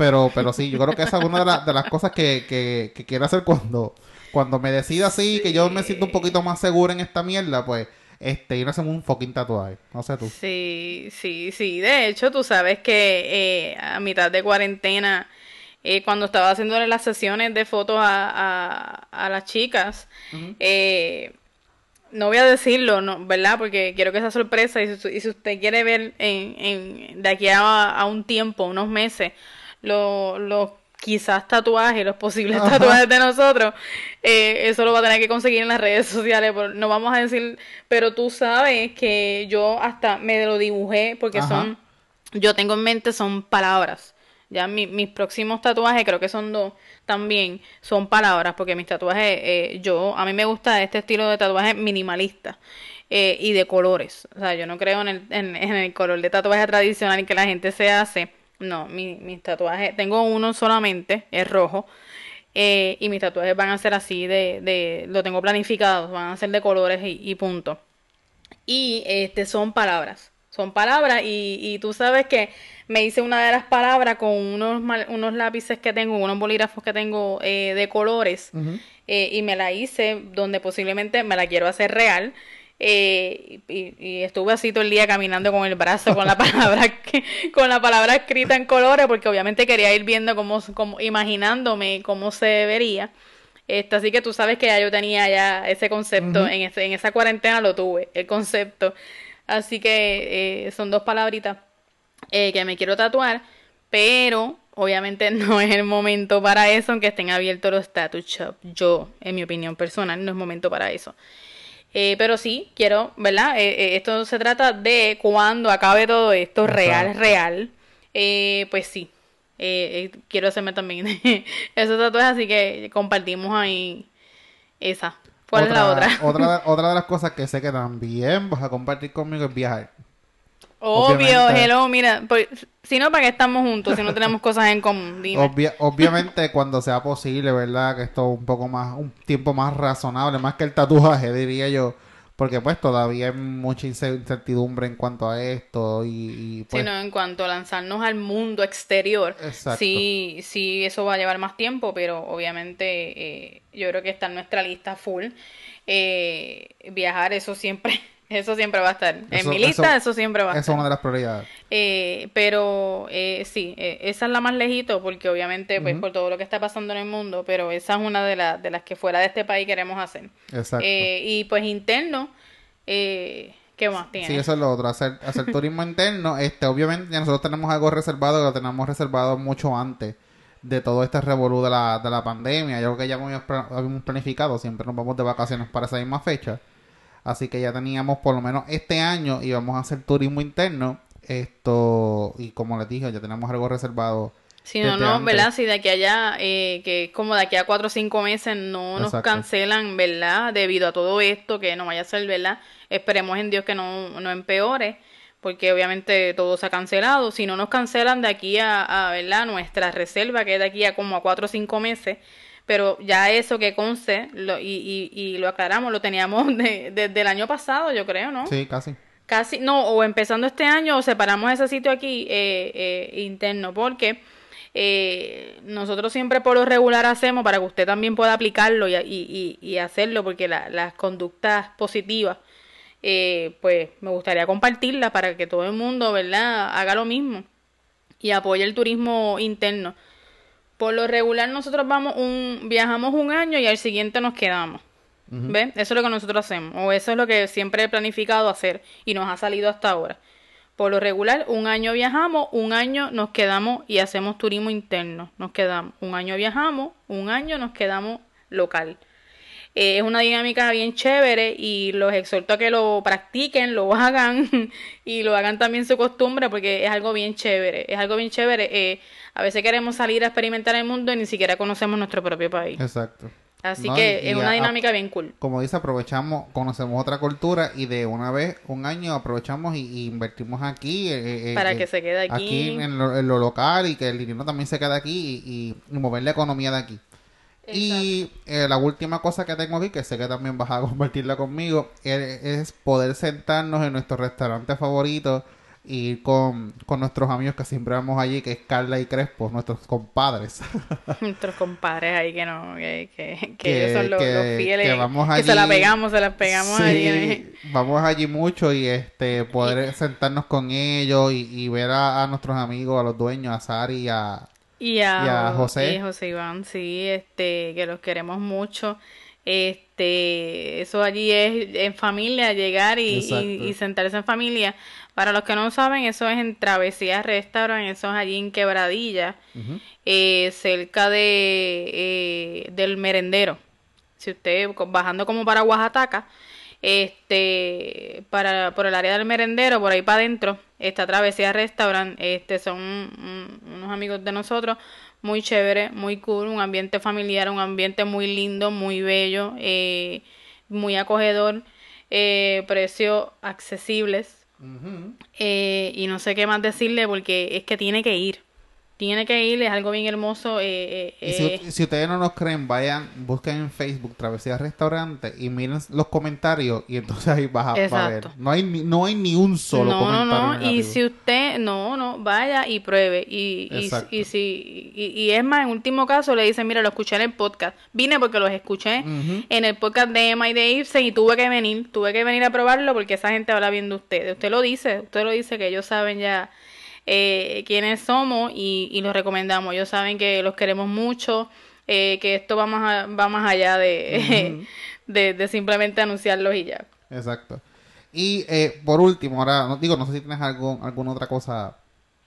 Pero, pero sí, yo creo que esa es una de, las- de las cosas que, que, que quiero hacer cuando, cuando me decida así, que yo me siento un poquito más seguro en esta mierda, pues, este, ir a hacer un fucking tatuaje. No sé tú. Sí, sí, sí. De hecho, tú sabes que eh, a mitad de cuarentena, eh, cuando estaba haciéndole las sesiones de fotos a, a, a las chicas, eh, no voy a decirlo, no, ¿verdad? Porque quiero que sea sorpresa y si, y si usted quiere ver en, en, de aquí a, a un tiempo, unos meses, los los quizás tatuajes, los posibles Ajá. tatuajes de nosotros, eh, eso lo va a tener que conseguir en las redes sociales. No vamos a decir, pero tú sabes que yo hasta me lo dibujé porque Ajá. son, yo tengo en mente son palabras. Ya mi- mis próximos tatuajes, creo que son dos, también son palabras, porque mis tatuajes, eh, yo, a mí me gusta este estilo de tatuaje minimalista eh, y de colores. O sea, yo no creo en el, en, en el color de tatuaje tradicional que la gente se hace. No, mi- mis tatuajes, tengo uno solamente, es rojo, eh, y mis tatuajes van a ser así de, de, lo tengo planificado, van a ser de colores y, y punto. Y este son palabras. Son palabras y, y tú sabes que me hice una de las palabras con unos, unos lápices que tengo, unos bolígrafos que tengo eh, de colores eh, y me la hice donde posiblemente me la quiero hacer real. Eh, y, y estuve así todo el día caminando con el brazo con la [laughs] palabra con la palabra escrita en colores porque obviamente quería ir viendo cómo, cómo imaginándome cómo se vería este, así que tú sabes que ya yo tenía ya ese concepto, en, ese- en esa cuarentena lo tuve, el concepto. Así que eh, son dos palabritas eh, que me quiero tatuar, pero obviamente [laughs] no es el momento para eso, aunque estén abiertos los tattoo shop. Yo, en mi opinión personal, no es momento para eso. Eh, pero sí, quiero, ¿verdad? Eh, eh, esto se trata de cuando acabe todo esto, real, real. Eh, pues sí, quiero hacerme también [laughs] esos tatuajes, así que compartimos ahí esa. ¿Cuál es la otra? Otra, [laughs] otra de las [laughs] cosas que sé que también vas a compartir conmigo es viajar. Obvio, hello, mira, pues, si no, ¿para qué estamos juntos? Si no tenemos [laughs] cosas en común, dime. Obvia- obviamente cuando sea posible, ¿verdad? Que esto un poco más, un tiempo más razonable, más que el tatuaje, diría yo. Porque pues todavía hay mucha ince- incertidumbre en cuanto a esto y, y, pues... Sino en cuanto a lanzarnos al mundo exterior, Exacto. sí, sí, eso va a llevar más tiempo, pero obviamente eh, yo creo que está en nuestra lista full. Eh, viajar, eso siempre, eso siempre va a estar. en mi lista, eso- eso, siempre va a Esa estar. es una de las prioridades. Eh, pero eh, sí, eh, esa es la más lejito porque obviamente pues por todo lo que está pasando en el mundo, pero esa es una de, las de las que fuera de este país queremos hacer. Exacto. Eh, y pues interno, eh, ¿qué más tiene? Sí, eso es lo otro, hacer, hacer turismo [laughs] interno. Este, obviamente ya nosotros tenemos algo reservado que lo tenemos reservado mucho antes de todo este revolú de la, de la pandemia. Yo creo que ya habíamos planificado, siempre nos vamos de vacaciones para esa misma fecha. Así que ya teníamos por lo menos este año íbamos a hacer turismo interno. Esto, y como les dije, ya tenemos algo reservado. Si no, no, antes. ¿verdad? Si de aquí a allá, eh, que es como de aquí a cuatro o cinco meses no nos cancelan, ¿verdad? Debido a todo esto, que no vaya a ser, ¿verdad? Esperemos en Dios que no, no empeore, porque obviamente todo se ha cancelado. Si no nos cancelan de aquí a, a, ¿verdad? Nuestra reserva, que es de aquí a como a cuatro o cinco meses, pero ya eso que conste, lo, y, y, y lo aclaramos, lo teníamos [laughs] de- desde el año pasado, yo creo, ¿no? Sí, casi. Casi, no, o empezando este año, o separamos ese sitio aquí eh, eh, interno, porque eh, nosotros siempre por lo regular hacemos para que usted también pueda aplicarlo y, y, hacerlo, porque la- las conductas positivas, eh, pues me gustaría compartirlas para que todo el mundo, ¿verdad?, haga lo mismo y apoye el turismo interno. Por lo regular nosotros vamos un, viajamos un año y al siguiente nos quedamos. ¿Ves? Eso es lo que nosotros hacemos. O eso es lo que siempre he planificado hacer y nos ha salido hasta ahora. Por lo regular, un año viajamos, un año nos quedamos y hacemos turismo interno. Nos quedamos, un año viajamos, un año nos quedamos local. Eh, es una dinámica bien chévere y los exhorto a que lo practiquen, lo [laughs] hagan y lo hagan también su costumbre porque es algo bien chévere. Es algo bien chévere. Eh, a veces queremos salir a experimentar el mundo y ni siquiera conocemos nuestro propio país. Exacto. Así No, que es una a- dinámica bien cool. Como dice, aprovechamos, conocemos otra cultura y de una vez, un año, aprovechamos y, y invertimos aquí. eh, eh, Para eh, que se quede aquí. Aquí en lo, en lo local y que el dinero también se quede aquí y, y- y mover la economía de aquí. Y la última cosa que tengo aquí, que sé que también vas a [laughs] compartirla conmigo, es poder sentarnos en nuestro restaurante favorito y ir con, con nuestros amigos que siempre vamos allí, que es Carla y Crespo, nuestros compadres. [laughs] Nuestros compadres ahí que no, que, que, que Que- ellos son los, que- los fieles. que vamos que se la allí- pegamos, se las pegamos Sí, allí. vamos allí mucho y este poder sentarnos con ellos y, y ver a, a nuestros amigos, a los dueños, a Sari y a... Y a, Y a José. y José Iván, sí, este, que los queremos mucho. Este, eso allí es en familia, llegar y, y sentarse en familia. Para los que no saben, eso es en Travesía Restaurant, eso es allí en Quebradilla, eh, cerca de eh, del merendero. Si usted bajando como para Oaxaca, este, para por el área del merendero, por ahí para adentro, está Travesía Restaurant, este, son un- unos amigos de nosotros, muy chévere, muy cool, un ambiente familiar, un ambiente muy lindo, muy bello, eh, muy acogedor, eh, precios accesibles, Eh, y no sé qué más decirle porque es que tiene que ir. Tiene que ir, es algo bien hermoso. eh, eh, Y si, eh, si ustedes no nos creen, vayan, busquen en Facebook Travesía Restaurante y miren los comentarios y entonces ahí vas a, va a ver. No hay, ni, no hay ni un solo no, no, comentario no. Y negativo. si usted, no, no, vaya y pruebe. Y, y, y, si, y, y es más, en último caso le dicen, mira, lo escuché en el podcast. Vine porque los escuché en el podcast de Emma y de Ibsen y tuve que venir, tuve que venir a probarlo porque esa gente habla bien de ustedes. Usted lo dice, usted lo dice que ellos saben ya eh, quiénes somos y, y los recomendamos. Ellos saben que los queremos mucho, eh, que esto va más, a- va más allá de, [laughs] de, de simplemente anunciarlos y ya. Exacto. Y eh, por último, ahora, no, digo, no sé si tienes algo, alguna otra cosa.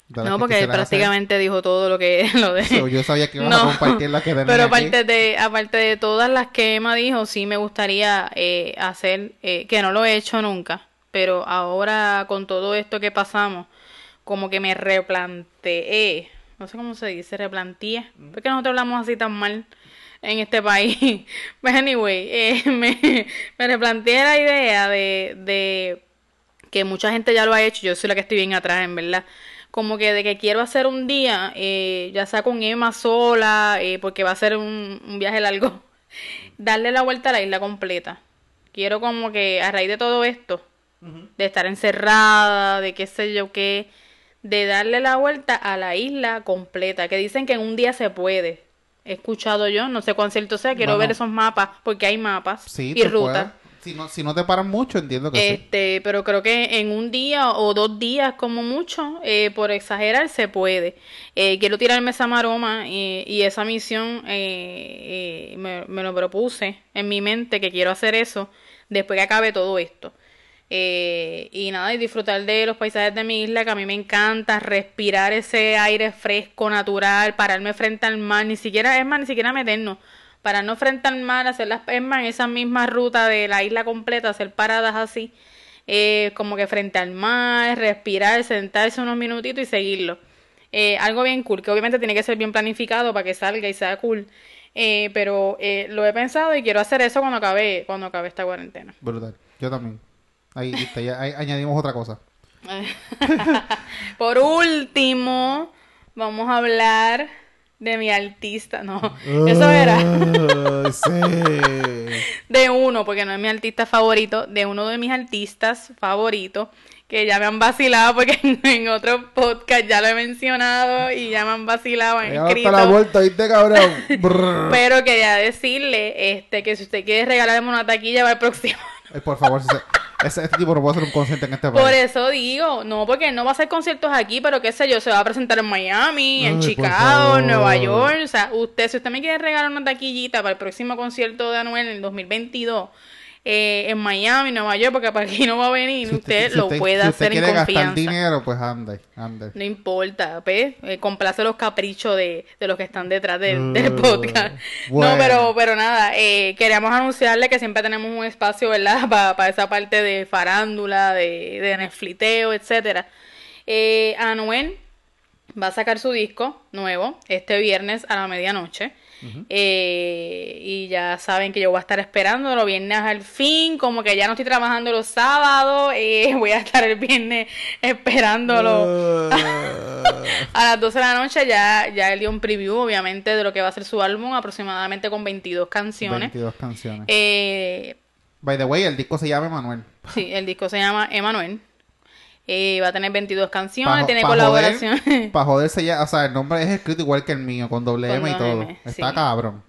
No, que porque él hacer. prácticamente dijo todo lo que [laughs] lo de. So, yo sabía que ibas a No, compartir la que [laughs] Pero aquí. aparte de, aparte de todas las que Emma dijo, sí me gustaría eh, hacer, eh, que no lo he hecho nunca, pero ahora con todo esto que pasamos, como que me replanteé, no sé cómo se dice, replanteé, porque nosotros hablamos así tan mal en este país. But [laughs] anyway, eh, [laughs] me, me replanteé la idea de, de que mucha gente ya lo ha hecho, yo soy la que estoy bien atrás, en verdad. Como que de que quiero hacer un día, eh, ya sea con Emma sola, eh, porque va a ser un, un viaje largo, [laughs] darle la vuelta a la isla completa. Quiero como que a raíz de todo esto, de estar encerrada, de qué sé yo qué, de darle la vuelta a la isla completa, que dicen que en un día se puede. He escuchado yo, no sé cuán cierto sea, quiero Bueno. ver esos mapas, porque hay mapas Sí, y rutas. Si no, si no te paran mucho, entiendo que sí. Este, pero creo que en un día o dos días como mucho, eh, por exagerar, se puede. Eh, quiero tirarme esa maroma eh, y esa misión eh, eh, me, me lo propuse en mi mente que quiero hacer eso después que acabe todo esto. Eh, y nada, y disfrutar de los paisajes de mi isla, que a mí me encanta, respirar ese aire fresco, natural, pararme frente al mar, ni siquiera, es más, ni siquiera meternos, pararnos frente al mar, hacer las, es más, en esa misma ruta de la isla completa, hacer paradas así, eh, como que frente al mar, respirar, sentarse unos minutitos y seguirlo. Eh, algo bien cool, que obviamente tiene que ser bien planificado para que salga y sea cool. Eh, pero eh, lo he pensado y quiero hacer eso cuando acabe, cuando acabe esta cuarentena. Brutal. Yo también. Ahí, viste, ya- ahí añadimos otra cosa. [laughs] Por último, vamos a hablar de mi artista. No, eso era sí. [laughs] de uno, porque no es mi artista favorito, de uno de mis artistas favoritos, que ya me han vacilado, porque en, [laughs] en otro podcast ya lo he mencionado y ya me han vacilado, Ya escrito. la vuelta, ¿viste, cabrón? Pero quería decirle este que si usted quiere regalarme una taquilla para el próximo. Por favor, si se- ese, este tipo no puede ser un consciente en este Por país. eso digo, no, porque él no va a hacer conciertos aquí, pero qué sé yo, se va a presentar en Miami, en Ay, por Chicago, en Nueva York. O sea, usted, si usted me quiere regalar una taquillita para el próximo concierto de Anuel en el 2022, eh, en Miami, Nueva York, porque para aquí no va a venir, Si usted, si lo usted- puede si usted hacer en quiere confianza. gastar dinero, pues ande, ande. No importa, pues, eh, complace los caprichos de, de los que están detrás del, del Uh, podcast. bueno. No, pero, pero nada, eh, queríamos anunciarle que siempre tenemos un espacio, ¿verdad? [laughs] Para esa parte de farándula, de, de Netflixeo, etcétera. Eh, Anuel va a sacar su disco nuevo este viernes a la medianoche. Eh, y ya saben que yo voy a estar esperando los viernes al fin, como que ya no estoy trabajando los sábados, eh, [laughs] voy a estar el viernes esperándolo [laughs] a las 12 de la noche. Ya, ya él dio un preview, obviamente, de lo que va a ser su álbum, aproximadamente con 22 canciones. 22 canciones. Eh, By the way, el disco se llama Manuel. sí, el disco se llama Emanuel. Eh, va a tener 22 canciones, Pa- tiene pa colaboraciones. [laughs] Para joderse ya, o sea, el nombre es escrito igual que el mío, con doble Con M y todo. M, Está sí. cabrón.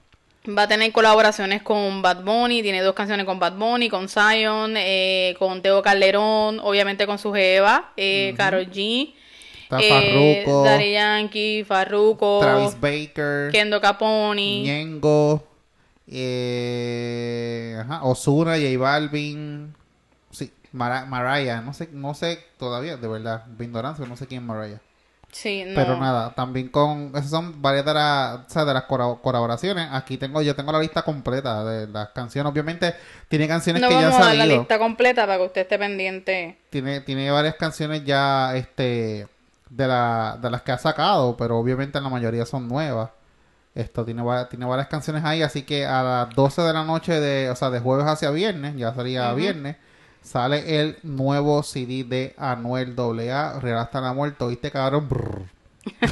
Va a tener colaboraciones con Bad Bunny, tiene dos canciones con Bad Bunny, con Zion, eh, con Teo Calderón, obviamente con su jeva, eh, Karol G, Está eh, Farruko, Daddy Yankee, Farruko, Travis Baker, Kendo Caponi, Ñengo, eh, ajá, Ozuna, J Balvin, sí, Mara- Mariah, no sé, no sé todavía, de verdad, de ignorancia, no sé quién es Mariah. sí, no. Pero nada, también con, esas son varias de, o sea, de las colaboraciones. Aquí tengo, yo tengo la lista completa de las canciones. Obviamente tiene canciones No que ya han dar la salido. lista completa para que usted esté pendiente. Tiene, tiene varias canciones ya, este, de, la, de las que ha sacado, pero obviamente la mayoría son nuevas. Esto tiene, tiene varias canciones ahí, así que a las 12 de la noche de, o sea, de jueves hacia viernes, ya sería viernes, sale el nuevo CD de Anuel AA, Real hasta la muerte, ¿oíste cabrón? [laughs]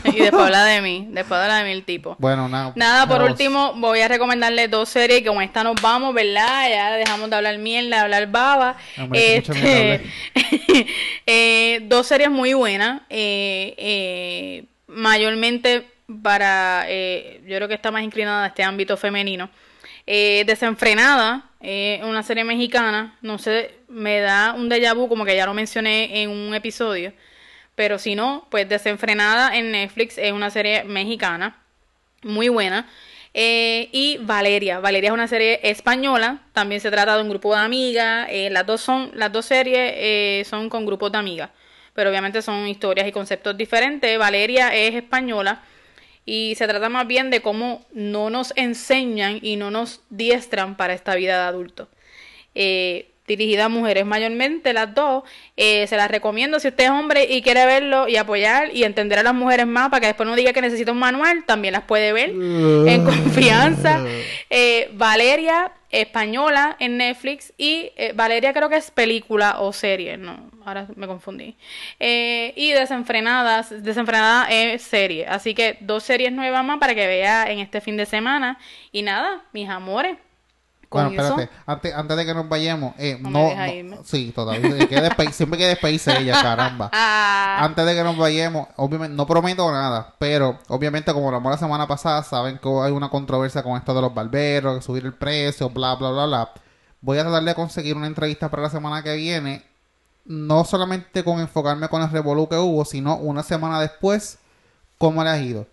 Y después habla de mí, después habla de mí el tipo. Bueno, nada. Nada, por último, voy a recomendarle dos series que con esta nos vamos, ¿verdad? Ya dejamos de hablar mierda, de hablar baba. Hombre, Este, [laughs] eh, dos series muy buenas. eh, eh, mayormente para, eh, yo creo que está más inclinada a este ámbito femenino. Eh, Desenfrenada, eh, una serie mexicana, no sé, me da un déjà vu, como que ya lo mencioné en un episodio. Pero si no, pues Desenfrenada en Netflix es una serie mexicana muy buena. Eh, y Valeria. Valeria es una serie española. También se trata de un grupo de amigas. eh, las dos son, las dos series eh, son con grupos de amigas. Pero obviamente son historias y conceptos diferentes. Valeria es española. Y se trata más bien de cómo no nos enseñan y no nos diestran para esta vida de adulto. Eh, dirigida a mujeres mayormente, las dos. Eh, se las recomiendo si usted es hombre y quiere verlo y apoyar y entender a las mujeres más para que después no diga que necesita un manual, también las puede ver en confianza. Eh, Valeria, española en Netflix y eh, Valeria creo que es película o serie, no, ahora me confundí. Eh, y Desenfrenadas, Desenfrenada es serie, así que dos series nuevas más para que vea en este fin de semana. Y nada, mis amores. Bueno, espérate, antes, antes de que nos vayamos, eh, No no, me no- sí, todavía, que despe- siempre que despedirse ella, caramba. [laughs] Ah, Antes de que nos vayamos, obviamente, no prometo nada, pero obviamente como lo hablamos la semana pasada, saben que hay una controversia con esto de los barberos, que subir el precio, bla, bla, bla, bla. Voy a tratar de conseguir una entrevista para la semana que viene, no solamente con enfocarme con el revolú que hubo, sino una semana después, cómo le ha ido.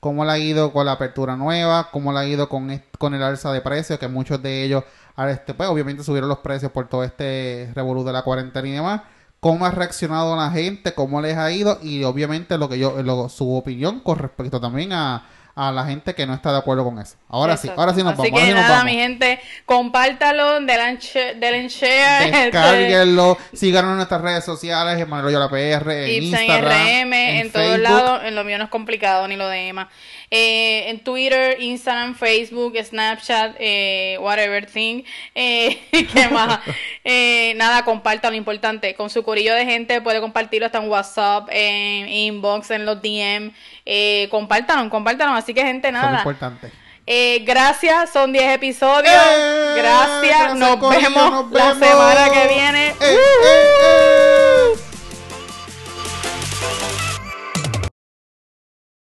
Cómo le ha ido con la apertura nueva, cómo le ha ido con, con el alza de precios, que muchos de ellos, a este, pues obviamente subieron los precios por todo este revolú de la cuarentena y demás. Cómo ha reaccionado la gente, cómo les ha ido y obviamente lo que yo, lo- su opinión con respecto también a, a la gente que no está de acuerdo con eso. Ahora sí, ahora sí nos Así vamos. ahora que nada, vamos. mi gente, compártalo, denle share, este, Descárguenlo, síganos en nuestras redes sociales, Emanuel Loyola PR, en Ibsen Instagram, RM, en, todos Facebook. lados. En lo mío no es complicado, ni lo de Emma. Eh, en Twitter, Instagram, Facebook, Snapchat, eh, whatever thing. Eh, [laughs] ¿Qué más? [laughs] Eh, nada, compartan lo importante. Con su corillo de gente puede compartirlo hasta en WhatsApp, en inbox, en los DM. Eh, compártanos, compártanos. Así que, gente, nada. Son importante. Eh, gracias, son 10 episodios. Eh, gracias, nos, vemos la semana que viene. Uh.